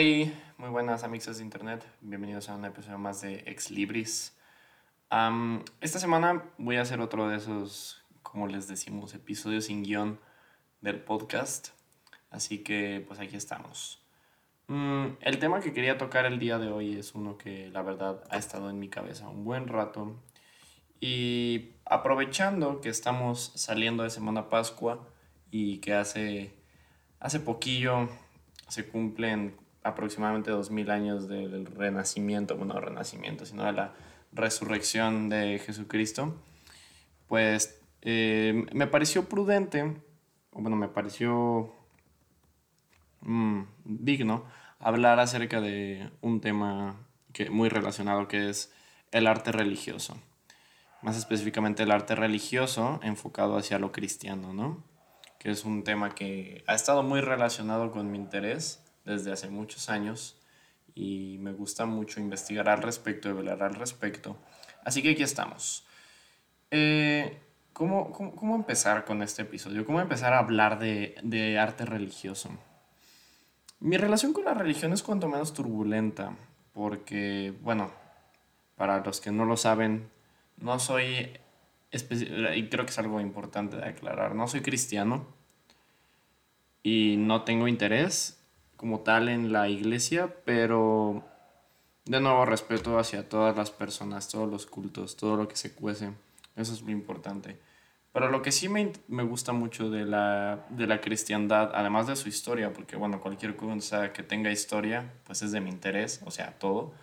Hey, muy buenas amigos de internet, bienvenidos a un episodio más de Ex Libris. Am, esta semana voy a hacer otro de esos, como les decimos, episodios sin guion del podcast, así que pues aquí estamos. Mm, el tema que quería tocar el día de hoy es uno que la verdad ha estado en mi cabeza un buen rato y aprovechando que estamos saliendo de Semana Pascua y que hace, hace poquillo se cumplen aproximadamente 2000 años del renacimiento, bueno, no renacimiento, sino de la resurrección de Jesucristo, pues eh, me pareció prudente, o bueno, me pareció mm, digno hablar acerca de un tema que, muy relacionado que es el arte religioso. Más específicamente el arte religioso enfocado hacia lo cristiano, ¿no? Que es un tema que ha estado muy relacionado con mi interés desde hace muchos años y me gusta mucho investigar al respecto, hablar al respecto. Así que aquí estamos. Eh, ¿cómo, cómo, cómo, empezar con este episodio? ¿Cómo empezar a hablar de, de arte religioso? Mi relación con la religión es cuanto menos turbulenta, porque, bueno, para los que no lo saben, no soy, y creo que es algo importante de aclarar, no soy cristiano y no tengo interés como tal en la iglesia, pero de nuevo respeto hacia todas las personas, todos los cultos, todo lo que se cuece. Eso es muy importante. Pero lo que sí me, me gusta mucho de la, de la cristiandad, además de su historia, porque bueno, cualquier cosa que tenga historia, pues es de mi interés, o sea, todo.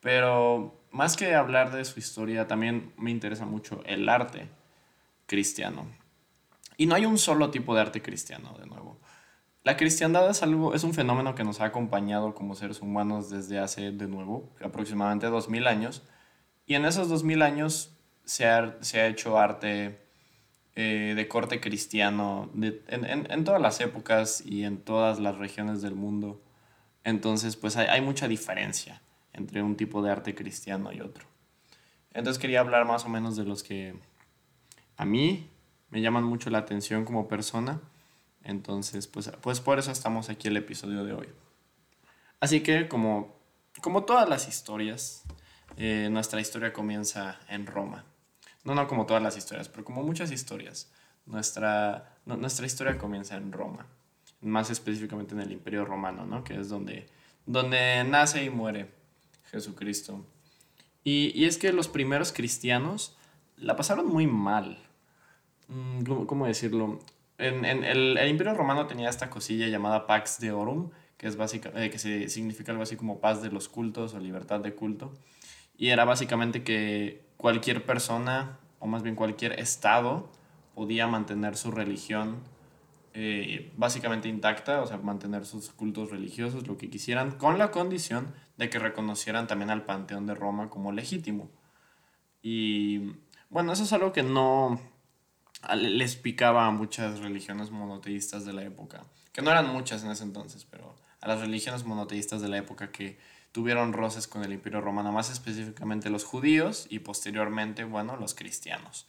Pero más que hablar de su historia, también me interesa mucho el arte cristiano. Y no hay un solo tipo de arte cristiano, de nuevo. La cristiandad es, algo, es un fenómeno que nos ha acompañado como seres humanos desde hace, de nuevo, aproximadamente 2000 años. Y en esos 2000 años se ha, se ha hecho arte eh, de corte cristiano de, en, en, todas las épocas y en todas las regiones del mundo. Entonces, pues hay mucha diferencia entre un tipo de arte cristiano y otro. Entonces quería hablar más o menos de los que a mí me llaman mucho la atención como persona entonces, pues, pues por eso estamos aquí el episodio de hoy. Así que como, como todas las historias, eh, nuestra historia comienza en Roma. No, no como todas las historias, pero como muchas historias. Nuestra, nuestra historia comienza en Roma, más específicamente en el Imperio Romano, ¿no? que es donde, donde nace y muere Jesucristo. Y, y es que los primeros cristianos la pasaron muy mal. Mm, ¿Cómo, cómo decirlo? En, en el, Imperio Romano tenía esta cosilla llamada Pax Deorum, que, es básica, eh, que se, significa algo así como paz de los cultos o libertad de culto. Y era básicamente que cualquier persona, o más bien cualquier estado, podía mantener su religión eh, básicamente intacta, o sea, mantener sus cultos religiosos, lo que quisieran, con la condición de que reconocieran también al Panteón de Roma como legítimo. Y bueno, eso es algo que no, les picaba a muchas religiones monoteístas de la época, que no eran muchas en ese entonces, pero a las religiones monoteístas de la época que tuvieron roces con el imperio romano, más específicamente los judíos y posteriormente, bueno, los cristianos.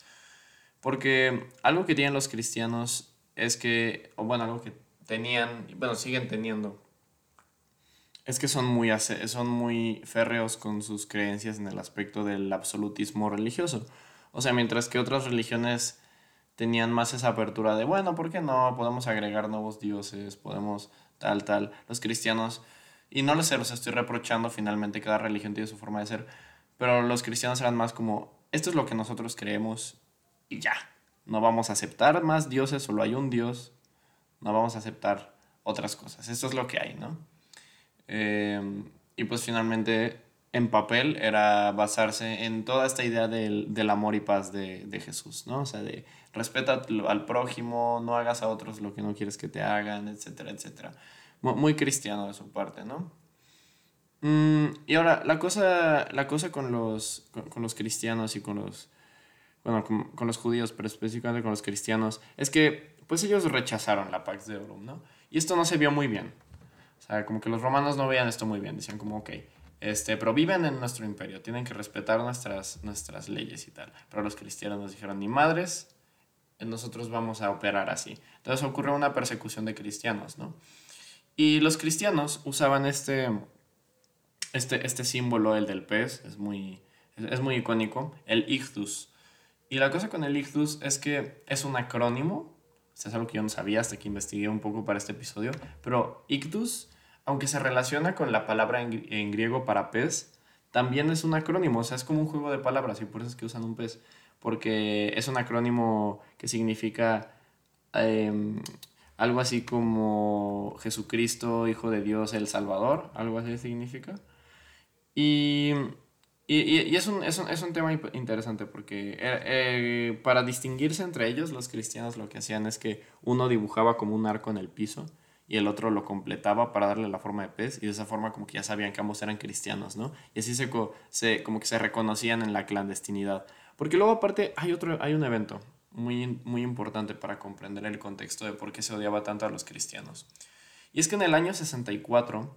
Porque algo que tienen los cristianos es que, o bueno, algo que tenían, bueno, siguen teniendo, es que son muy, son muy férreos con sus creencias en el aspecto del absolutismo religioso. O sea, mientras que otras religiones tenían más esa apertura de, bueno, ¿por qué no? Podemos agregar nuevos dioses, podemos tal, tal. Los cristianos, y no les sé, los estoy reprochando, finalmente cada religión tiene su forma de ser, pero los cristianos eran más como, esto es lo que nosotros creemos y ya. No vamos a aceptar más dioses, solo hay un dios, no vamos a aceptar otras cosas. Esto es lo que hay, ¿no? Eh, y pues finalmente en papel era basarse en toda esta idea del, del amor y paz de, de, Jesús, ¿no? O sea, de respeta al prójimo, no hagas a otros lo que no quieres que te hagan, etcétera, etcétera. Muy, cristiano de su parte, ¿no? Mm, y ahora, la cosa, la cosa con, los, con, los cristianos y con los, bueno, con, los judíos, pero específicamente con los cristianos, es que pues ellos rechazaron la Pax de Orum, ¿no? Y esto no se vio muy bien. O sea, como que los romanos no veían esto muy bien, decían como, ok, este, pero viven en nuestro imperio, tienen que respetar nuestras, nuestras leyes y tal. Pero los cristianos nos dijeron, ni madres, nosotros vamos a operar así. Entonces ocurrió una persecución de cristianos, ¿no? Y los cristianos usaban este, este, este símbolo, el del pez, es muy, es muy icónico, el ictus. Y la cosa con el ictus es que es un acrónimo, es algo que yo no sabía hasta que investigué un poco para este episodio, pero ictus, aunque se relaciona con la palabra en, griego para pez, también es un acrónimo, o sea, es como un juego de palabras y por eso es que usan un pez, porque es un acrónimo que significa em, algo así como Jesucristo, Hijo de Dios, el Salvador, algo así significa. Y, y, es, un, es, un, es, un, tema interesante porque eh, eh, para distinguirse entre ellos, los cristianos lo que hacían es que uno dibujaba como un arco en el piso y el otro lo completaba para darle la forma de pez y de esa forma como que ya sabían que ambos eran cristianos, ¿no? Y así se, se como que se reconocían en la clandestinidad. Porque luego aparte hay otro hay un evento muy, muy importante para comprender el contexto de por qué se odiaba tanto a los cristianos. Y es que en el año 64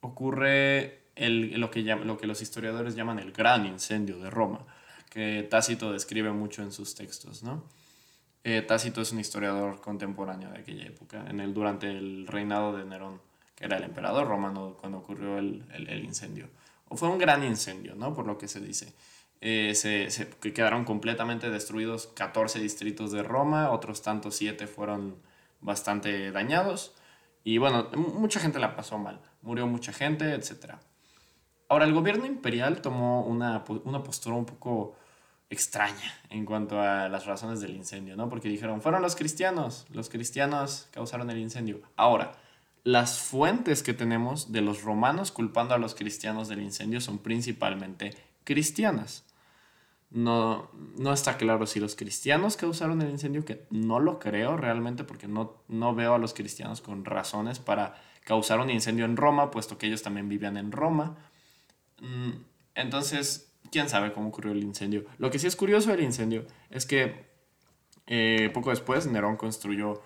ocurre el, lo, que lo que los historiadores llaman el gran incendio de Roma, que Tácito describe mucho en sus textos, ¿no? Eh, Tácito es un historiador contemporáneo de aquella época, en el, durante el reinado de Nerón, que era el emperador romano cuando ocurrió el, el, incendio. O fue un gran incendio, ¿no? Por lo que se dice. Eh, se, se, que quedaron completamente destruidos 14 distritos de Roma, otros tantos 7 fueron bastante dañados. Y bueno, mucha gente la pasó mal, murió mucha gente, etc. Ahora, el gobierno imperial tomó una, una postura un poco extraña en cuanto a las razones del incendio, ¿no? Porque dijeron, fueron los cristianos, los cristianos causaron el incendio. Ahora, las fuentes que tenemos de los romanos culpando a los cristianos del incendio son principalmente cristianas. No, no está claro si los cristianos causaron el incendio, que no lo creo realmente porque no, no veo a los cristianos con razones para causar un incendio en Roma, puesto que ellos también vivían en Roma. Mm, entonces, quién sabe cómo ocurrió el incendio. Lo que sí es curioso del incendio es que eh, poco después Nerón construyó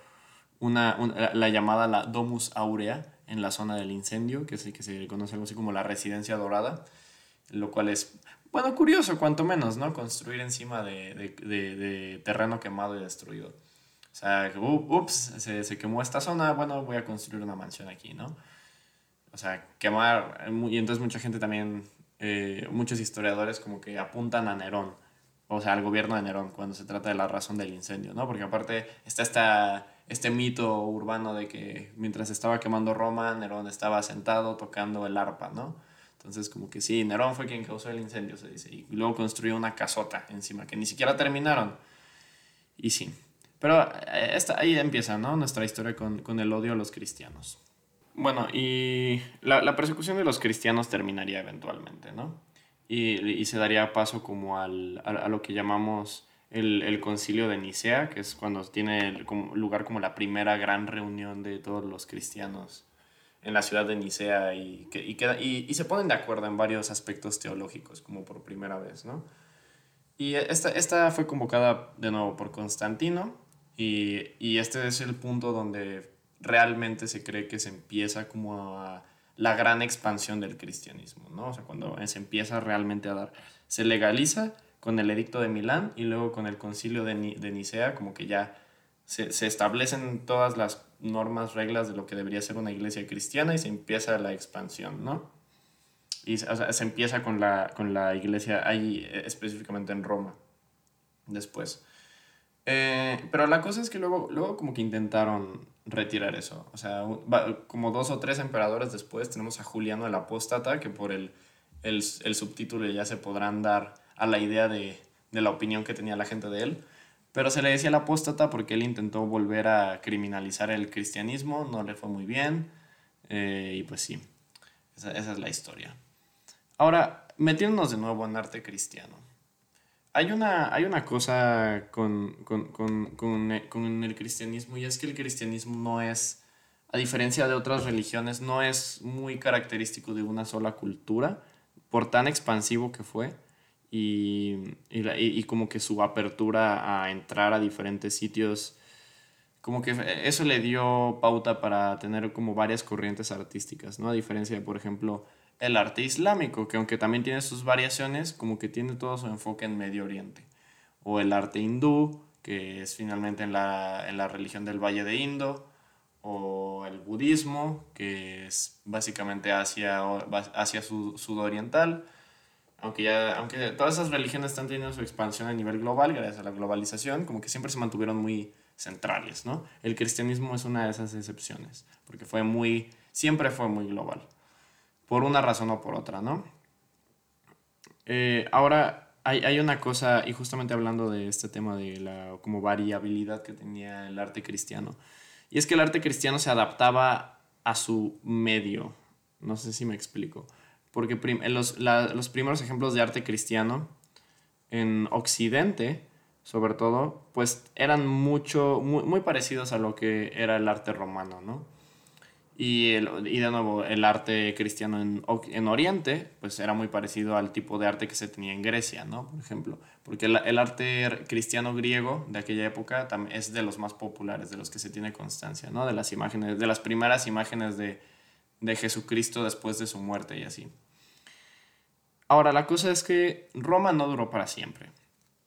una, la, llamada la Domus Aurea en la zona del incendio, que, que se conoce algo así como la residencia dorada, lo cual es, bueno, curioso cuanto menos, ¿no? Construir encima de, de, de, terreno quemado y destruido. O sea, ups, se, se, quemó esta zona, bueno, voy a construir una mansión aquí, ¿no? O sea, quemar, y entonces mucha gente también eh, muchos historiadores como que apuntan a Nerón, o sea, al gobierno de Nerón, cuando se trata de la razón del incendio, ¿no? Porque aparte está esta, este mito urbano de que mientras estaba quemando Roma, Nerón estaba sentado tocando el arpa, ¿no? Entonces, como que sí, Nerón fue quien causó el incendio, se dice, y luego construyó una casota encima, que ni siquiera terminaron. Y sí. Pero eh, esta, ahí empieza, ¿no? Nuestra historia con, con el odio a los cristianos. Bueno, y la, persecución de los cristianos terminaría eventualmente, ¿no? Y, se daría paso como al, a, lo que llamamos el, concilio de Nicea, que es cuando tiene lugar como la primera gran reunión de todos los cristianos en la ciudad de Nicea y, que, y, y, se ponen de acuerdo en varios aspectos teológicos, como por primera vez, ¿no? Y esta, esta fue convocada de nuevo por Constantino y, y este es el punto donde realmente se cree que se empieza como a la gran expansión del cristianismo, ¿no? O sea, cuando se empieza realmente a dar, se legaliza con el edicto de Milán y luego con el concilio de, Nicea, como que ya se, establecen todas las normas, reglas de lo que debería ser una iglesia cristiana y se empieza la expansión, ¿no? Y se empieza con la, con la iglesia ahí eh, específicamente en Roma, después. Eh, pero la cosa es que luego, luego como que intentaron retirar eso. O sea, como dos o tres emperadores después tenemos a Juliano el Apóstata, que por el, el, el subtítulo ya se podrán dar a la idea de, de, la opinión que tenía la gente de él. Pero se le decía el apóstata porque él intentó volver a criminalizar el cristianismo, no le fue muy bien. Eh, y pues sí, esa, esa es la historia. Ahora, metiéndonos de nuevo en arte cristiano. Hay una, hay una cosa con, con, con, con, el cristianismo y es que el cristianismo no es, a diferencia de otras religiones, no es muy característico de una sola cultura, por tan expansivo que fue y, y, y como que su apertura a entrar a diferentes sitios, como que eso le dio pauta para tener como varias corrientes artísticas, ¿no? A diferencia de, por ejemplo, el arte islámico, que aunque también tiene sus variaciones, como que tiene todo su enfoque en Medio Oriente. O el arte hindú, que es finalmente en la, religión del Valle de Indo. o el budismo, que es básicamente Asia, Asia sudoriental, aunque, ya, aunque todas esas religiones están teniendo su expansión a nivel global gracias a la globalización, como que siempre se mantuvieron muy centrales, ¿no? El cristianismo es una de esas excepciones, porque fue muy, siempre fue muy global, por una razón o por otra, ¿no? Eh, ahora, hay, hay, una cosa, y justamente hablando de este tema de la como variabilidad que tenía el arte cristiano, y es que el arte cristiano se adaptaba a su medio, no sé si me explico porque los, los primeros ejemplos de arte cristiano en Occidente, sobre todo, pues eran mucho, muy, parecidos a lo que era el arte romano, ¿no? Y, y de nuevo, el arte cristiano en, en, Oriente, pues era muy parecido al tipo de arte que se tenía en Grecia, ¿no? Por ejemplo, porque el, el arte cristiano griego de aquella época es de los más populares, de los que se tiene constancia, ¿no? De las imágenes, de las primeras imágenes de, de Jesucristo después de su muerte y así. Ahora, la cosa es que Roma no duró para siempre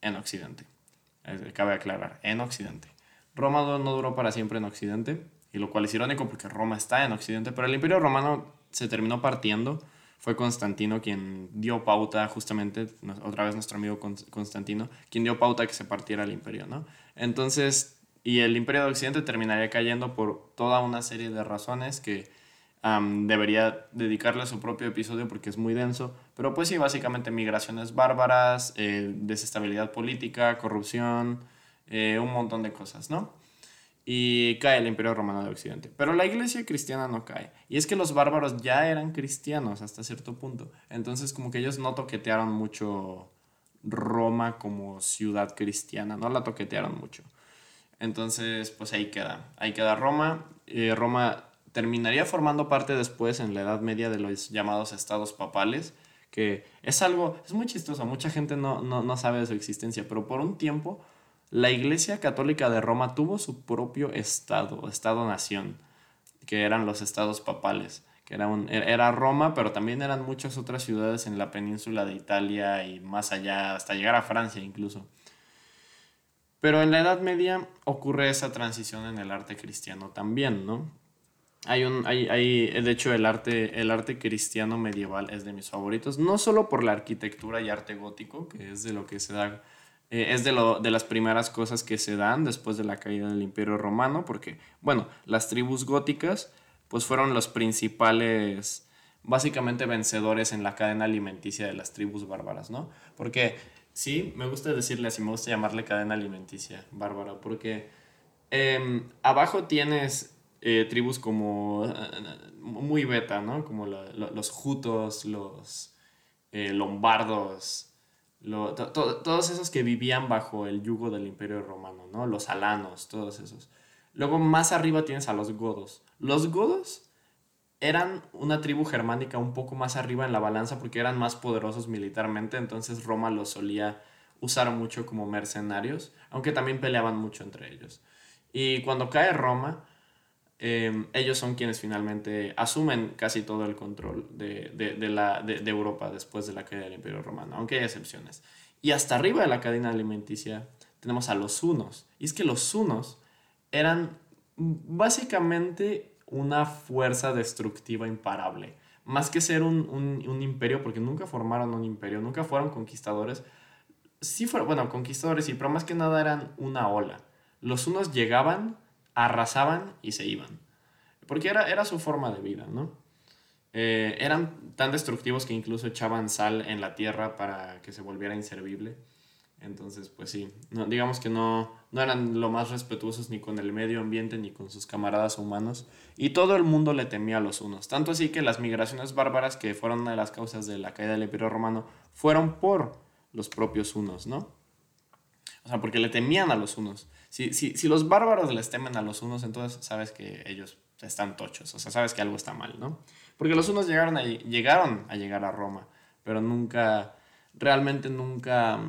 en Occidente. Cabe aclarar, en Occidente. Roma no duró para siempre en Occidente, y lo cual es irónico porque Roma está en Occidente, pero el Imperio Romano se terminó partiendo. Fue Constantino quien dio pauta, justamente, otra vez nuestro amigo Constantino, quien dio pauta que se partiera el imperio, ¿no? Entonces, y el Imperio de Occidente terminaría cayendo por toda una serie de razones que debería dedicarle su propio episodio porque es muy denso. Pero pues sí, básicamente migraciones bárbaras, eh, desestabilidad política, corrupción, eh, un montón de cosas, ¿no? Y cae el Imperio Romano de Occidente. Pero la iglesia cristiana no cae. Y es que los bárbaros ya eran cristianos hasta cierto punto. Entonces como que ellos no toquetearon mucho Roma como ciudad cristiana, no la toquetearon mucho. Entonces pues ahí queda. Ahí queda Roma. Eh, Roma terminaría formando parte después en la Edad Media de los llamados estados papales, que es algo, es muy chistoso, mucha gente no, no, sabe de su existencia, pero por un tiempo la Iglesia Católica de Roma tuvo su propio estado, estado-nación, que eran los estados papales, que era, un, era Roma, pero también eran muchas otras ciudades en la península de Italia y más allá, hasta llegar a Francia incluso. Pero en la Edad Media ocurre esa transición en el arte cristiano también, ¿no? Hay un, hay, hay, de hecho, el arte, el arte cristiano medieval es de mis favoritos, no solo por la arquitectura y arte gótico, que es de lo que se da, eh, es de, lo, de las primeras cosas que se dan después de la caída del Imperio Romano, porque, bueno, las tribus góticas, pues fueron los principales, básicamente vencedores en la cadena alimenticia de las tribus bárbaras, ¿no? Porque, sí, me gusta decirle así, me gusta llamarle cadena alimenticia bárbara, porque em, abajo tienes eh, tribus como eh, muy beta, ¿no? Como los jutos, los lombardos, todos esos que vivían bajo el yugo del imperio romano, ¿no? Los alanos, todos esos. Luego más arriba tienes a los godos. Los godos eran una tribu germánica un poco más arriba en la balanza porque eran más poderosos militarmente, entonces Roma los solía usar mucho como mercenarios, aunque también peleaban mucho entre ellos. Y cuando cae Roma, Em, ellos son quienes finalmente asumen casi todo el control de, de, la, de, Europa después de la caída del Imperio Romano, aunque hay excepciones. Y hasta arriba de la cadena alimenticia tenemos a los hunos. Y es que los hunos eran básicamente una fuerza destructiva imparable. Más que ser un, un, imperio, porque nunca formaron un imperio, nunca fueron conquistadores. Sí fueron, bueno, conquistadores sí, pero más que nada eran una ola. Los hunos llegaban arrasaban y se iban. Porque era, era su forma de vida, ¿no? Eh, eran tan destructivos que incluso echaban sal en la tierra para que se volviera inservible. Entonces, pues sí, no, digamos que no, no eran lo más respetuosos ni con el medio ambiente ni con sus camaradas humanos. Y todo el mundo le temía a los unos. Tanto así que las migraciones bárbaras, que fueron una de las causas de la caída del Imperio Romano, fueron por los propios unos, ¿no? O sea, porque le temían a los unos. Si, si, si los bárbaros les temen a los unos, entonces sabes que ellos están tochos. O sea, sabes que algo está mal, ¿no? Porque los unos llegaron a, llegaron a llegar a Roma, pero nunca, realmente nunca,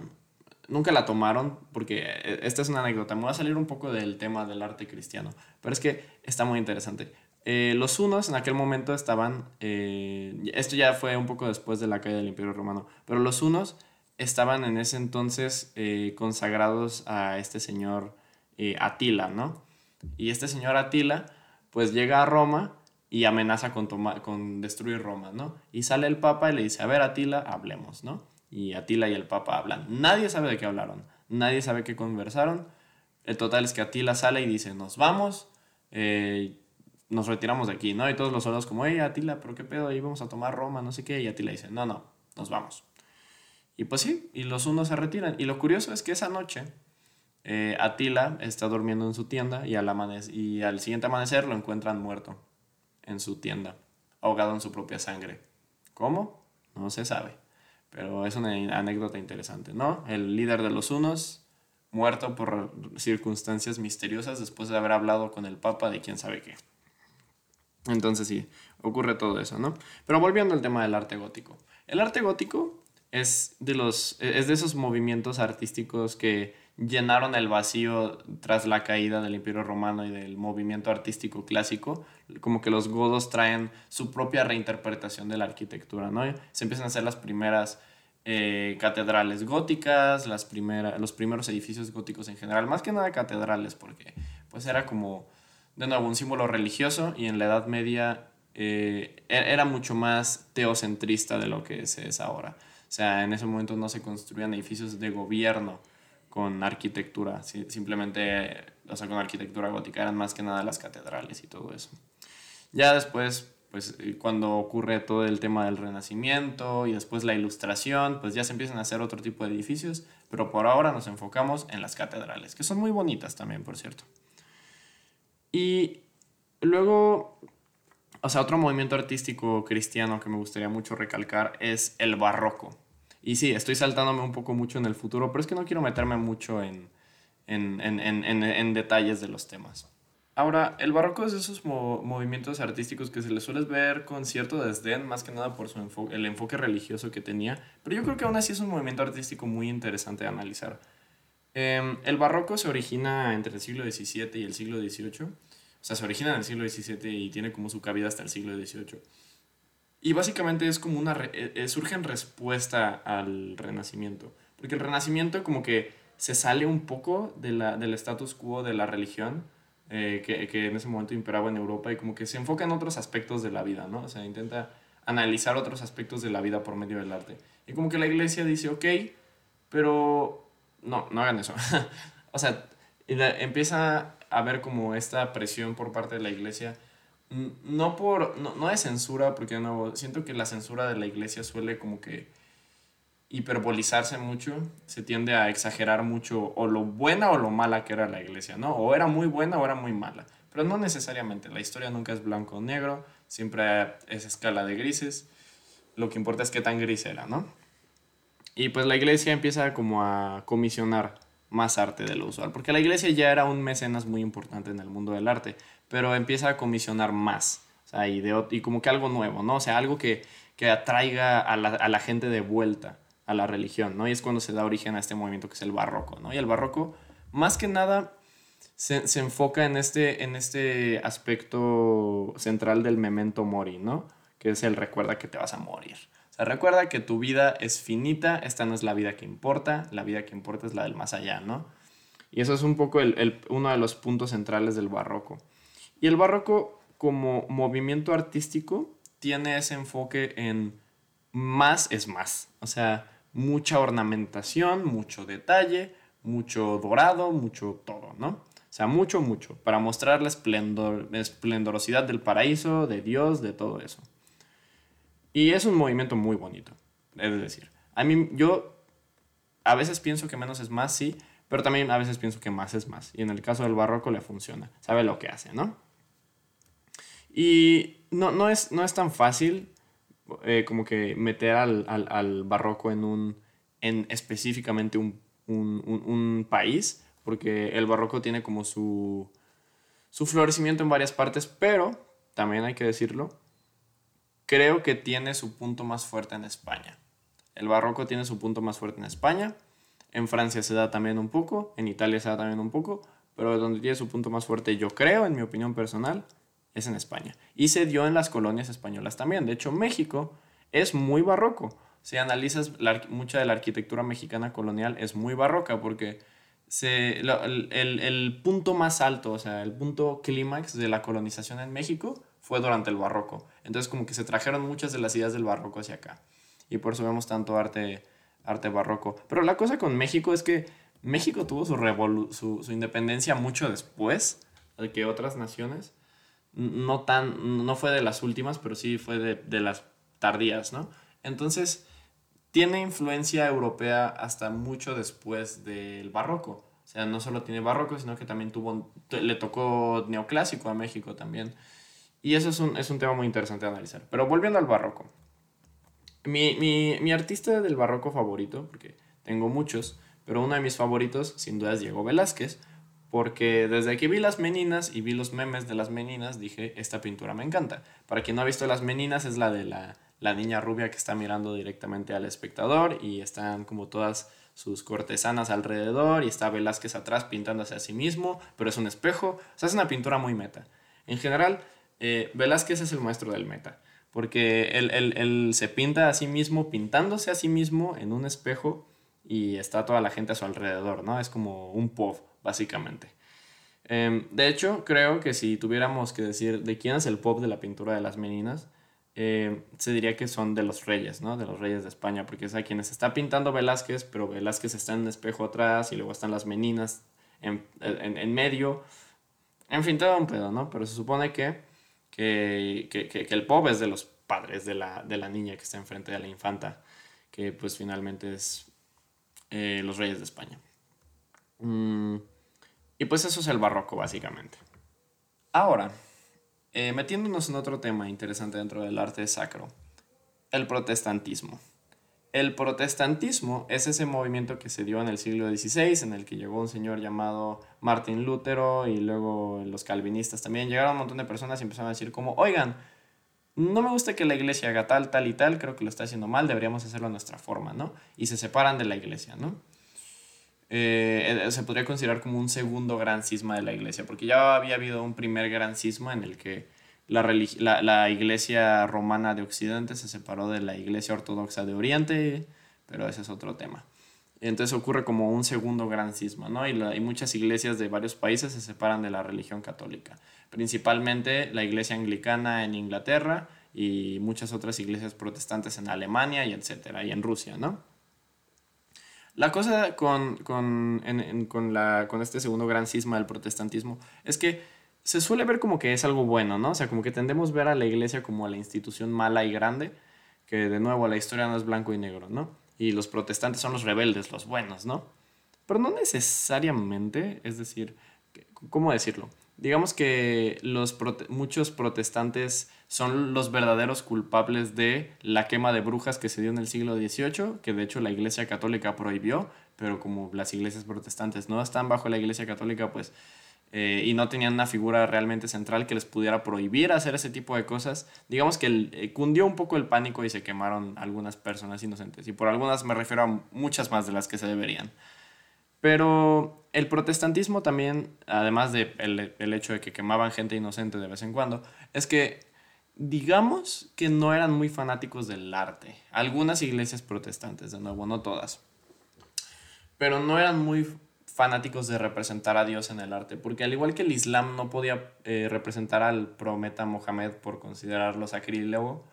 nunca la tomaron, porque eh, esta es una anécdota. Me voy a salir un poco del tema del arte cristiano, pero es que está muy interesante. Eh, los unos en aquel momento estaban, eh, esto ya fue un poco después de la caída del Imperio Romano, pero los unos estaban en ese entonces consagrados a este señor Atila, ¿no? Y este señor Atila, pues llega a Roma y amenaza con, con destruir Roma, ¿no? Y sale el Papa y le dice, a ver, Atila, hablemos, ¿no? Y Atila y el Papa hablan. Nadie sabe de qué hablaron, nadie sabe qué conversaron. El total es que Atila sale y dice, nos vamos, eh, nos retiramos de aquí, ¿no? Y todos los soldados como, hey, Atila, pero qué pedo, ahí vamos a tomar Roma, no sé qué. Y Atila dice, no, no, nos vamos. Y pues sí, y los unos se retiran. Y lo curioso es que esa noche eh, Atila está durmiendo en su tienda y al, y al siguiente amanecer lo encuentran muerto en su tienda, ahogado en su propia sangre. ¿Cómo? No se sabe. Pero es una anécdota interesante, ¿no? El líder de los unos, muerto por circunstancias misteriosas después de haber hablado con el Papa de quién sabe qué. Entonces sí, ocurre todo eso, ¿no? Pero volviendo al tema del arte gótico. El arte gótico es de, los, es de esos movimientos artísticos que llenaron el vacío tras la caída del Imperio Romano y del movimiento artístico clásico, como que los godos traen su propia reinterpretación de la arquitectura, ¿no? Se empiezan a hacer las primeras eh, catedrales góticas, las los primeros edificios góticos en general, más que nada catedrales, porque pues era como, de nuevo, un símbolo religioso y en la Edad Media eh, e-, era mucho más teocentrista de lo que se es ahora. O sea, en ese momento no se construían edificios de gobierno, con arquitectura, simplemente, o sea, con arquitectura gótica, eran más que nada las catedrales y todo eso. Ya después, pues eh, cuando ocurre todo el tema del renacimiento y después la ilustración, pues ya se empiezan a hacer otro tipo de edificios, pero por ahora nos enfocamos en las catedrales, que son muy bonitas también, por cierto. Y luego, o sea, otro movimiento artístico cristiano que me gustaría mucho recalcar es el barroco. Y sí, estoy saltándome un poco mucho en el futuro, pero es que no quiero meterme mucho en, en, en, en detalles de los temas. Ahora, el barroco es de esos movimientos artísticos que se le suele ver con cierto desdén, más que nada por su el enfoque religioso que tenía, pero yo creo que aún así es un movimiento artístico muy interesante de analizar. Em, el barroco se origina entre el siglo XVII y el siglo XVIII, o sea, se origina en el siglo XVII y tiene como su cabida hasta el siglo XVIII. Y básicamente es como una... Eh, eh, surge en respuesta al renacimiento. Porque el renacimiento como que se sale un poco de la, del status quo de la religión eh, que, que, en ese momento imperaba en Europa y como que se enfoca en otros aspectos de la vida, ¿no? O sea, intenta analizar otros aspectos de la vida por medio del arte. Y como que la iglesia dice, ok, pero no, no hagan eso. o sea, empieza a haber como esta presión por parte de la iglesia no por, no, no de censura, porque nuevo, siento que la censura de la iglesia suele como que hiperbolizarse mucho, se tiende a exagerar mucho o lo buena o lo mala que era la iglesia, ¿no? O era muy buena o era muy mala, pero no necesariamente, la historia nunca es blanco o negro, siempre es escala de grises, lo que importa es qué tan gris era, ¿no? Y pues la iglesia empieza como a comisionar más arte de lo usual, porque la iglesia ya era un mecenas muy importante en el mundo del arte, pero empieza a comisionar más, o sea, y, de, y como que algo nuevo, ¿no? O sea, algo que, que atraiga a la, a la, gente de vuelta a la religión, ¿no? Y es cuando se da origen a este movimiento que es el barroco, ¿no? Y el barroco, más que nada, se, se enfoca en este, en este aspecto central del memento mori, ¿no? Que es el recuerda que te vas a morir. O sea, recuerda que tu vida es finita, esta no es la vida que importa, la vida que importa es la del más allá, ¿no? Y eso es un poco el, el, uno de los puntos centrales del barroco. Y el barroco como movimiento artístico tiene ese enfoque en más es más. O sea, mucha ornamentación, mucho detalle, mucho dorado, mucho todo, ¿no? O sea, mucho, mucho, para mostrar la esplendor, esplendorosidad del paraíso, de Dios, de todo eso. Y es un movimiento muy bonito, es decir. A mí, yo a veces pienso que menos es más, sí, pero también a veces pienso que más es más. Y en el caso del barroco le funciona, sabe lo que hace, ¿no? Y no, no, es, no es tan fácil eh, como que meter al, al, al, barroco en un en específicamente un, un, un, país, porque el barroco tiene como su, su florecimiento en varias partes, pero también hay que decirlo, creo que tiene su punto más fuerte en España. El barroco tiene su punto más fuerte en España, en Francia se da también un poco, en Italia se da también un poco, pero donde tiene su punto más fuerte, yo creo, en mi opinión personal, es en España. Y se dio en las colonias españolas también. De hecho, México es muy barroco. Si analizas mucha de la arquitectura mexicana colonial es muy barroca porque se, el, punto más alto, o sea, el punto clímax de la colonización en México fue durante el barroco. Entonces como que se trajeron muchas de las ideas del barroco hacia acá. Y por eso vemos tanto arte, arte barroco. Pero la cosa con México es que México tuvo su, su, independencia mucho después de que otras naciones. No, tan, no fue de las últimas, pero sí fue de, de las tardías, ¿no? Entonces, tiene influencia europea hasta mucho después del barroco. O sea, no solo tiene barroco, sino que también tuvo, le tocó neoclásico a México también. Y eso es un, es un tema muy interesante de analizar. Pero volviendo al barroco. Mi, mi, mi, artista del barroco favorito, porque tengo muchos, pero uno de mis favoritos sin duda es Diego Velázquez, porque desde que vi las meninas y vi los memes de las meninas, dije, esta pintura me encanta. Para quien no ha visto las meninas, es la de la la niña rubia que está mirando directamente al espectador y están como todas sus cortesanas alrededor y está Velázquez atrás pintándose a sí mismo, pero es un espejo. O sea, es una pintura muy meta. En general, eh, Velázquez es el maestro del meta, porque él, se pinta a sí mismo pintándose a sí mismo en un espejo y está toda la gente a su alrededor, ¿no? Es como un pop, básicamente. Em, de hecho, creo que si tuviéramos que decir de quién es el pop de la pintura de las meninas, eh, se diría que son de los reyes, ¿no? De los reyes de España, porque es a quienes está pintando Velázquez, pero Velázquez está en un espejo atrás y luego están las meninas en, medio. En fin, todo un pedo, ¿no? Pero se supone que, que, el pop es de los padres de la, niña que está enfrente de la infanta, que pues finalmente es eh, los reyes de España. Mm, y pues eso es el barroco, básicamente. Ahora, eh, metiéndonos en otro tema interesante dentro del arte sacro, el protestantismo. El protestantismo es ese movimiento que se dio en el siglo XVI, en el que llegó un señor llamado Martín Lutero y luego los calvinistas también. Llegaron un montón de personas y empezaron a decir como, oigan, no me gusta que la iglesia haga tal, tal y tal, creo que lo está haciendo mal, deberíamos hacerlo a nuestra forma, ¿no? Y se separan de la iglesia, ¿no? Eh, se podría considerar como un segundo gran cisma de la iglesia, porque ya había habido un primer gran cisma en el que la, la, iglesia romana de Occidente se separó de la iglesia ortodoxa de Oriente, pero ese es otro tema. Entonces ocurre como un segundo gran cisma, ¿no? Y, y muchas iglesias de varios países se separan de la religión católica, principalmente la iglesia anglicana en Inglaterra y muchas otras iglesias protestantes en Alemania y etcétera, y en Rusia, ¿no? La cosa con, con, con, la, con este segundo gran cisma del protestantismo es que se suele ver como que es algo bueno, ¿no? O sea, como que tendemos a ver a la iglesia como a la institución mala y grande, que de nuevo la historia no es blanco y negro, ¿no? Y los protestantes son los rebeldes, los buenos, ¿no? Pero no necesariamente, es decir, ¿cómo decirlo? Digamos que los muchos protestantes son los verdaderos culpables de la quema de brujas que se dio en el siglo XVIII, que de hecho la Iglesia Católica prohibió, pero como las iglesias protestantes no están bajo la Iglesia Católica, pues, eh, y no tenían una figura realmente central que les pudiera prohibir hacer ese tipo de cosas, digamos que eh, cundió un poco el pánico y se quemaron algunas personas inocentes. Y por algunas me refiero a muchas más de las que se deberían. Pero el protestantismo también, además del de el hecho de que quemaban gente inocente de vez en cuando, es que digamos que no eran muy fanáticos del arte. Algunas iglesias protestantes, de nuevo, no todas. Pero no eran muy fanáticos de representar a Dios en el arte, porque al igual que el Islam no podía eh, representar al prometa Mohammed por considerarlo sacrílego,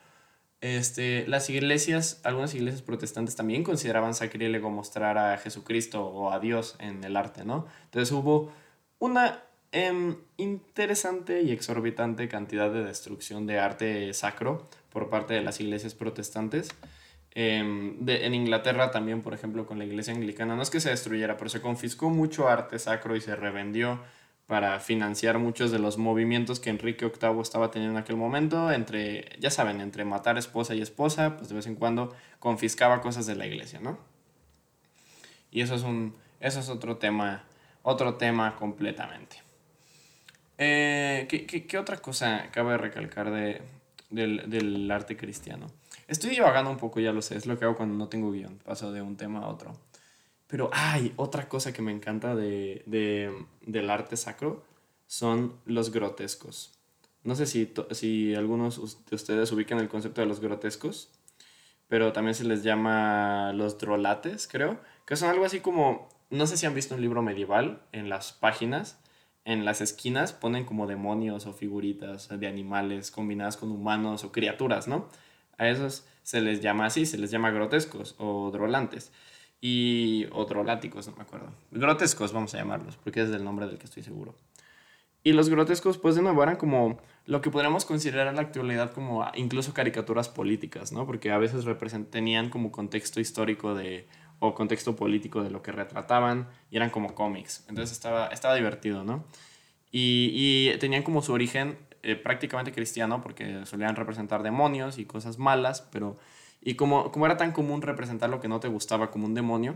este, las iglesias, algunas iglesias protestantes también consideraban sacrílego mostrar a Jesucristo o a Dios en el arte, ¿no? Entonces hubo una en interesante y exorbitante cantidad de destrucción de arte sacro por parte de las iglesias protestantes. Em, en Inglaterra también, por ejemplo, con la iglesia anglicana, no es que se destruyera, pero se confiscó mucho arte sacro y se revendió para financiar muchos de los movimientos que Enrique VIII estaba teniendo en aquel momento, entre, ya saben, entre matar esposa y esposa, pues de vez en cuando confiscaba cosas de la iglesia, ¿no? Y eso es, un, eso es otro tema, otro tema completamente. Eh, ¿qué, otra cosa cabe recalcar de, del, arte cristiano? Estoy divagando un poco, ya lo sé, es lo que hago cuando no tengo guion, paso de un tema a otro. Pero hay otra cosa que me encanta de, del arte sacro son los grotescos. No sé si, si algunos de ustedes ubican el concepto de los grotescos, pero también se les llama los drolates, creo, que son algo así como no sé si han visto un libro medieval en las páginas, en las esquinas ponen como demonios o figuritas de animales combinadas con humanos o criaturas, ¿no? A esos se les llama así, se les llama grotescos o drolantes. Y, o droláticos, no me acuerdo. Grotescos vamos a llamarlos, porque es el nombre del que estoy seguro. Y los grotescos, pues de nuevo, eran como lo que podríamos considerar en la actualidad como incluso caricaturas políticas, ¿no? Porque a veces tenían como contexto histórico de, o contexto político de lo que retrataban y eran como cómics. Entonces estaba, estaba divertido, ¿no? Y, y tenían como su origen eh, prácticamente cristiano porque solían representar demonios y cosas malas, pero... Y como, como era tan común representar lo que no te gustaba como un demonio,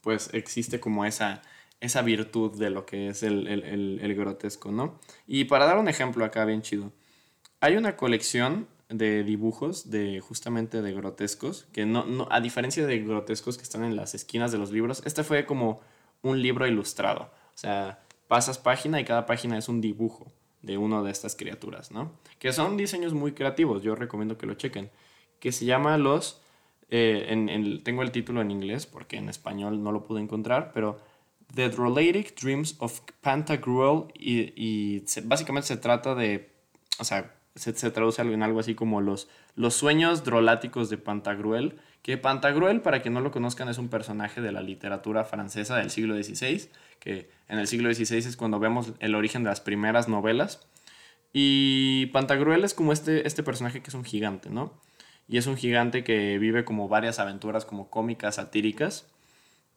pues existe como esa, esa virtud de lo que es el, el, el, grotesco, ¿no? Y para dar un ejemplo acá bien chido, hay una colección de dibujos de justamente de grotescos, que no, no, a diferencia de grotescos que están en las esquinas de los libros, este fue como un libro ilustrado. O sea, pasas página y cada página es un dibujo de una de estas criaturas, ¿no? Que son diseños muy creativos, yo recomiendo que lo chequen, que se llama los, eh, en, tengo el título en inglés porque en español no lo pude encontrar, pero The Drolatic Dreams of Pantagruel y, básicamente se trata de, o sea, se, traduce en algo así como los, los sueños droláticos de Pantagruel, que Pantagruel, para que no lo conozcan, es un personaje de la literatura francesa del siglo XVI, que en el siglo XVI es cuando vemos el origen de las primeras novelas. Y Pantagruel es como este, este personaje que es un gigante, ¿no? Y es un gigante que vive como varias aventuras como cómicas, satíricas.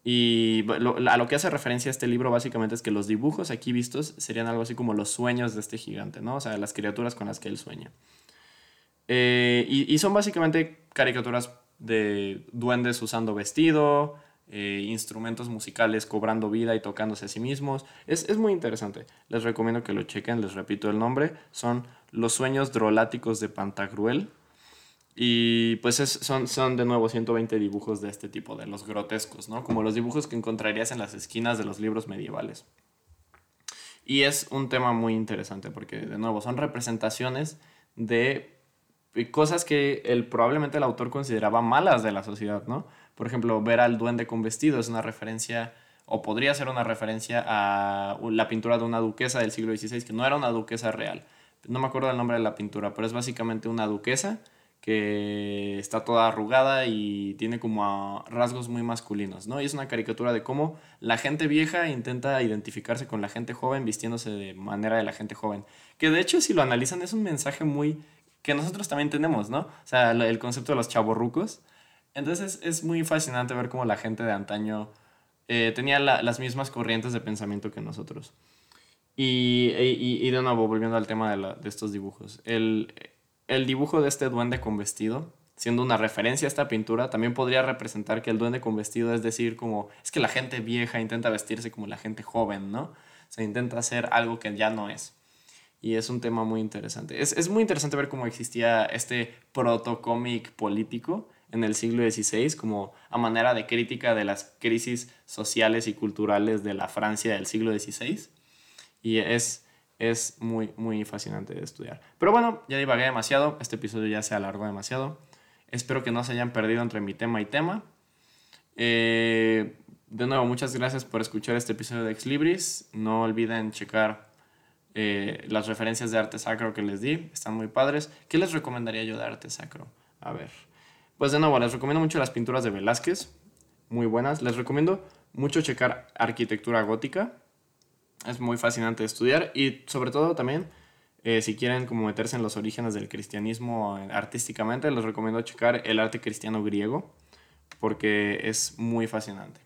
Y a lo que hace referencia este libro básicamente es que los dibujos aquí vistos serían algo así como los sueños de este gigante, ¿no? O sea, las criaturas con las que él sueña. Eh, y, y, son básicamente caricaturas de duendes usando vestido, eh, instrumentos musicales cobrando vida y tocándose a sí mismos. Es, es, muy interesante. Les recomiendo que lo chequen, les repito el nombre. Son Los sueños droláticos de Pantagruel. Y pues son, son de nuevo 120 dibujos de este tipo, de los grotescos, ¿no? Como los dibujos que encontrarías en las esquinas de los libros medievales. Y es un tema muy interesante porque, de nuevo, son representaciones de cosas que el, probablemente el autor consideraba malas de la sociedad, ¿no? Por ejemplo, ver al duende con vestido es una referencia, o podría ser una referencia a la pintura de una duquesa del siglo XVI, que no era una duquesa real. No me acuerdo el nombre de la pintura, pero es básicamente una duquesa que está toda arrugada y tiene como rasgos muy masculinos, ¿no? Y es una caricatura de cómo la gente vieja intenta identificarse con la gente joven vistiéndose de manera de la gente joven. Que de hecho, si lo analizan, es un mensaje muy que nosotros también tenemos, ¿no? O sea, el concepto de los chavorrucos. Entonces es muy fascinante ver cómo la gente de antaño eh, tenía las mismas corrientes de pensamiento que nosotros. Y, y, y de nuevo, volviendo al tema de, de estos dibujos. El, el dibujo de este duende con vestido, siendo una referencia a esta pintura, también podría representar que el duende con vestido es decir, como es que la gente vieja intenta vestirse como la gente joven, ¿no? O sea, intenta hacer algo que ya no es. Y es un tema muy interesante. Es, es muy interesante ver cómo existía este proto-cómic político en el siglo XVI como a manera de crítica de las crisis sociales y culturales de la Francia del siglo XVI. Y es es muy, muy fascinante de estudiar. Pero bueno, ya divagué demasiado, este episodio ya se alargó demasiado. Espero que no se hayan perdido entre mi tema y tema. Eh, de nuevo, muchas gracias por escuchar este episodio de Ex Libris. No olviden checar eh, las referencias de arte sacro que les di, están muy padres. ¿Qué les recomendaría yo de arte sacro? A ver, pues de nuevo, les recomiendo mucho las pinturas de Velázquez, muy buenas. Les recomiendo mucho checar arquitectura gótica es muy fascinante estudiar y sobre todo también eh, si quieren como meterse en los orígenes del cristianismo artísticamente, les recomiendo checar el arte cristiano griego porque es muy fascinante.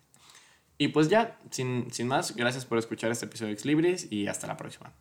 Y pues ya, sin, sin más, gracias por escuchar este episodio de Ex Libris y hasta la próxima.